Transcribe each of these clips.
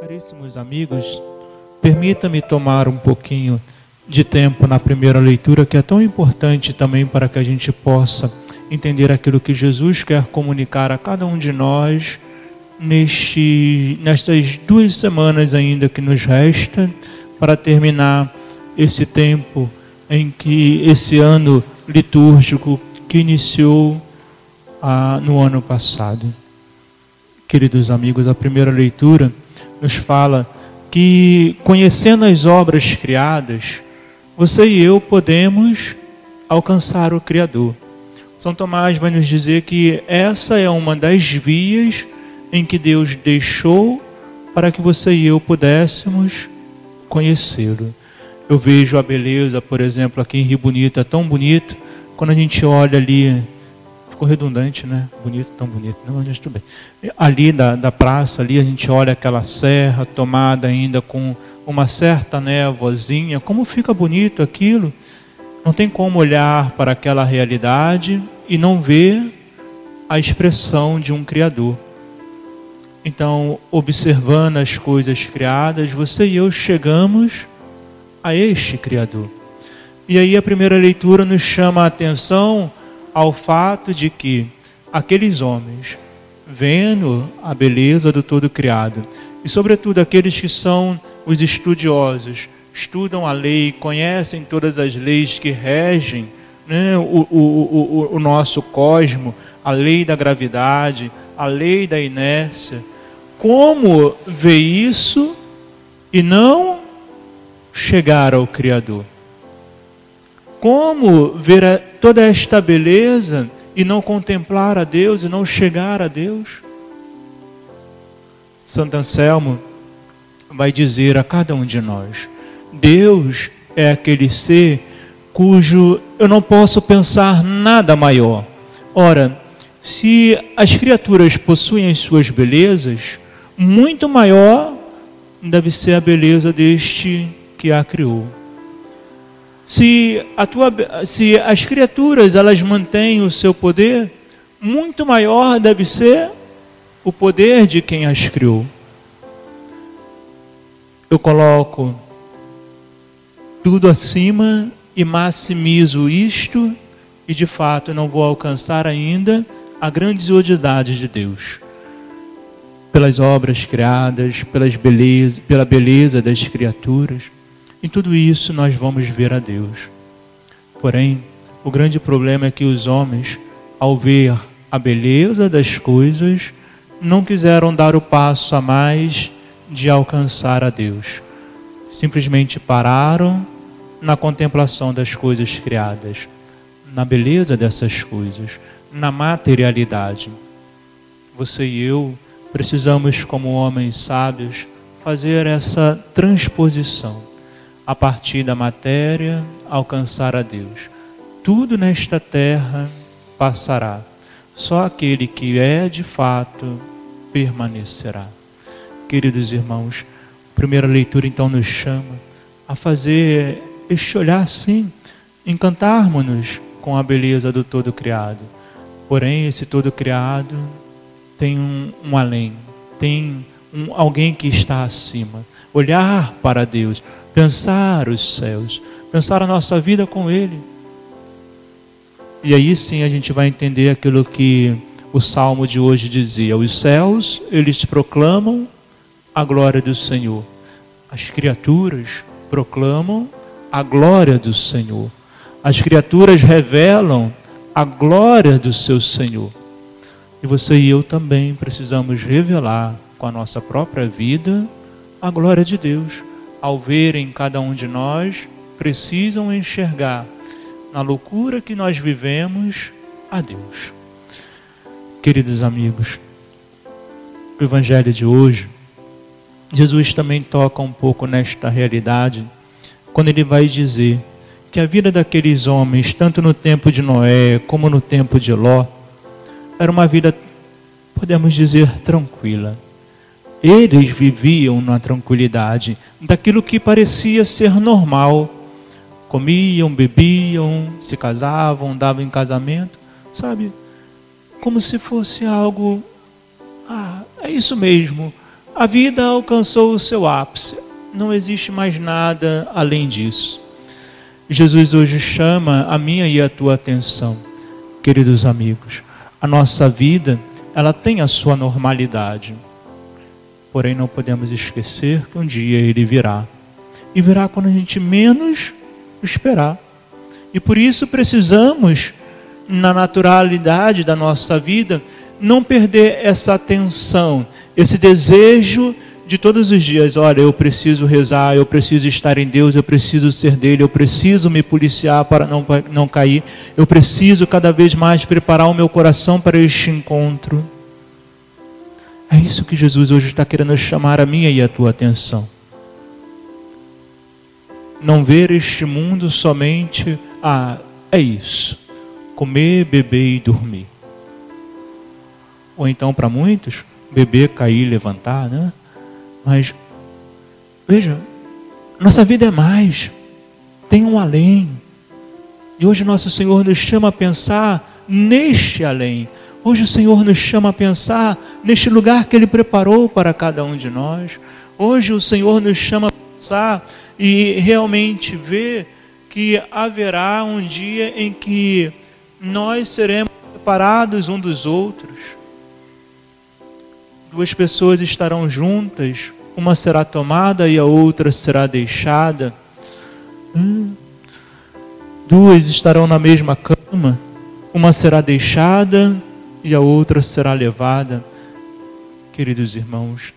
Caríssimos amigos, permita-me tomar um pouquinho de tempo na primeira leitura, que é tão importante também para que a gente possa entender aquilo que Jesus quer comunicar a cada um de nós neste, nestas duas semanas ainda que nos resta para terminar esse tempo em que esse ano litúrgico que iniciou ah, no ano passado. Queridos amigos, a primeira leitura nos fala que, conhecendo as obras criadas, você e eu podemos alcançar o Criador. São Tomás vai nos dizer que essa é uma das vias em que Deus deixou para que você e eu pudéssemos conhecê-lo. Eu vejo a beleza, por exemplo, aqui em Rio Bonito, é tão bonito, quando a gente olha ali ficou redundante, né? Bonito, tão bonito. Não, mas tudo bem. Ali da, da praça, ali a gente olha aquela serra tomada ainda com uma certa névoazinha. Como fica bonito aquilo. Não tem como olhar para aquela realidade e não ver a expressão de um Criador. Então, observando as coisas criadas, você e eu chegamos a este Criador. E aí a primeira leitura nos chama a atenção ao fato de que aqueles homens, vendo a beleza do todo criado, e sobretudo aqueles que são os estudiosos, estudam a lei, conhecem todas as leis que regem né, o, o, o, o nosso cosmo, a lei da gravidade, a lei da inércia. Como ver isso e não chegar ao Criador? Como ver toda esta beleza e não contemplar a Deus e não chegar a Deus? Santo Anselmo vai dizer a cada um de nós: Deus é aquele ser cujo eu não posso pensar nada maior. Ora, se as criaturas possuem as suas belezas, muito maior deve ser a beleza deste que a criou se, a tua, se as criaturas elas mantêm o seu poder, muito maior deve ser o poder de quem as criou. Eu coloco tudo acima e maximizo isto, e de fato não vou alcançar ainda a grandiosidade de Deus. Pelas obras criadas, pelas beleza, pela beleza das criaturas em tudo isso nós vamos ver a Deus. Porém, o grande problema é que os homens, ao ver a beleza das coisas, não quiseram dar o passo a mais de alcançar a Deus. Simplesmente pararam na contemplação das coisas criadas, na beleza dessas coisas, na materialidade. Você e eu precisamos, como homens sábios, fazer essa transposição a partir da matéria, alcançar a Deus. Tudo nesta terra passará, só aquele que é de fato permanecerá. Queridos irmãos, a primeira leitura então nos chama a fazer este olhar sim, encantarmos-nos com a beleza do todo criado. Porém, esse todo criado tem um, um além, tem um, alguém que está acima. Olhar para Deus, pensar os céus, pensar a nossa vida com Ele. E aí sim a gente vai entender aquilo que o salmo de hoje dizia: os céus, eles proclamam a glória do Senhor, as criaturas proclamam a glória do Senhor, as criaturas revelam a glória do seu Senhor. E você e eu também precisamos revelar com a nossa própria vida a glória de Deus ao verem cada um de nós, precisam enxergar na loucura que nós vivemos a Deus. Queridos amigos, o Evangelho de hoje, Jesus também toca um pouco nesta realidade, quando ele vai dizer que a vida daqueles homens, tanto no tempo de Noé como no tempo de Ló, era uma vida, podemos dizer, tranquila eles viviam na tranquilidade daquilo que parecia ser normal. Comiam, bebiam, se casavam, davam em casamento, sabe? Como se fosse algo. Ah, é isso mesmo. A vida alcançou o seu ápice. Não existe mais nada além disso. Jesus hoje chama a minha e a tua atenção, queridos amigos. A nossa vida, ela tem a sua normalidade. Porém, não podemos esquecer que um dia ele virá. E virá quando a gente menos esperar. E por isso precisamos, na naturalidade da nossa vida, não perder essa atenção, esse desejo de todos os dias, olha, eu preciso rezar, eu preciso estar em Deus, eu preciso ser dele, eu preciso me policiar para não, não cair, eu preciso cada vez mais preparar o meu coração para este encontro. É isso que Jesus hoje está querendo chamar a minha e a tua atenção. Não ver este mundo somente, ah, é isso, comer, beber e dormir. Ou então, para muitos, beber, cair, levantar, né? Mas, veja, nossa vida é mais, tem um além. E hoje nosso Senhor nos chama a pensar neste além. Hoje o Senhor nos chama a pensar neste lugar que Ele preparou para cada um de nós. Hoje o Senhor nos chama a pensar e realmente ver que haverá um dia em que nós seremos separados um dos outros. Duas pessoas estarão juntas uma será tomada e a outra será deixada. Hum. Duas estarão na mesma cama, uma será deixada e a outra será levada. Queridos irmãos,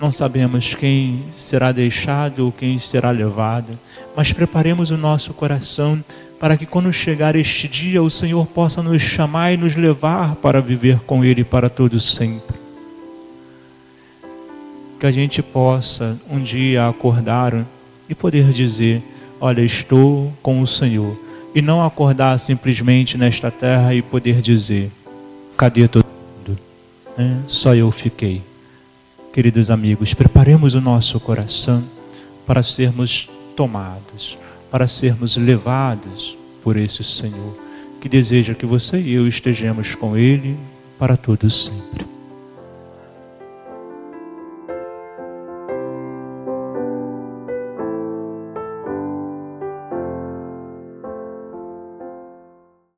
não sabemos quem será deixado ou quem será levado, mas preparemos o nosso coração para que quando chegar este dia o Senhor possa nos chamar e nos levar para viver com Ele para todos sempre que a gente possa um dia acordar e poder dizer: Olha, estou com o Senhor. E não acordar simplesmente nesta terra e poder dizer: Cadê todo mundo? É, só eu fiquei. Queridos amigos, preparemos o nosso coração para sermos tomados, para sermos levados por esse Senhor, que deseja que você e eu estejamos com Ele para todos sempre.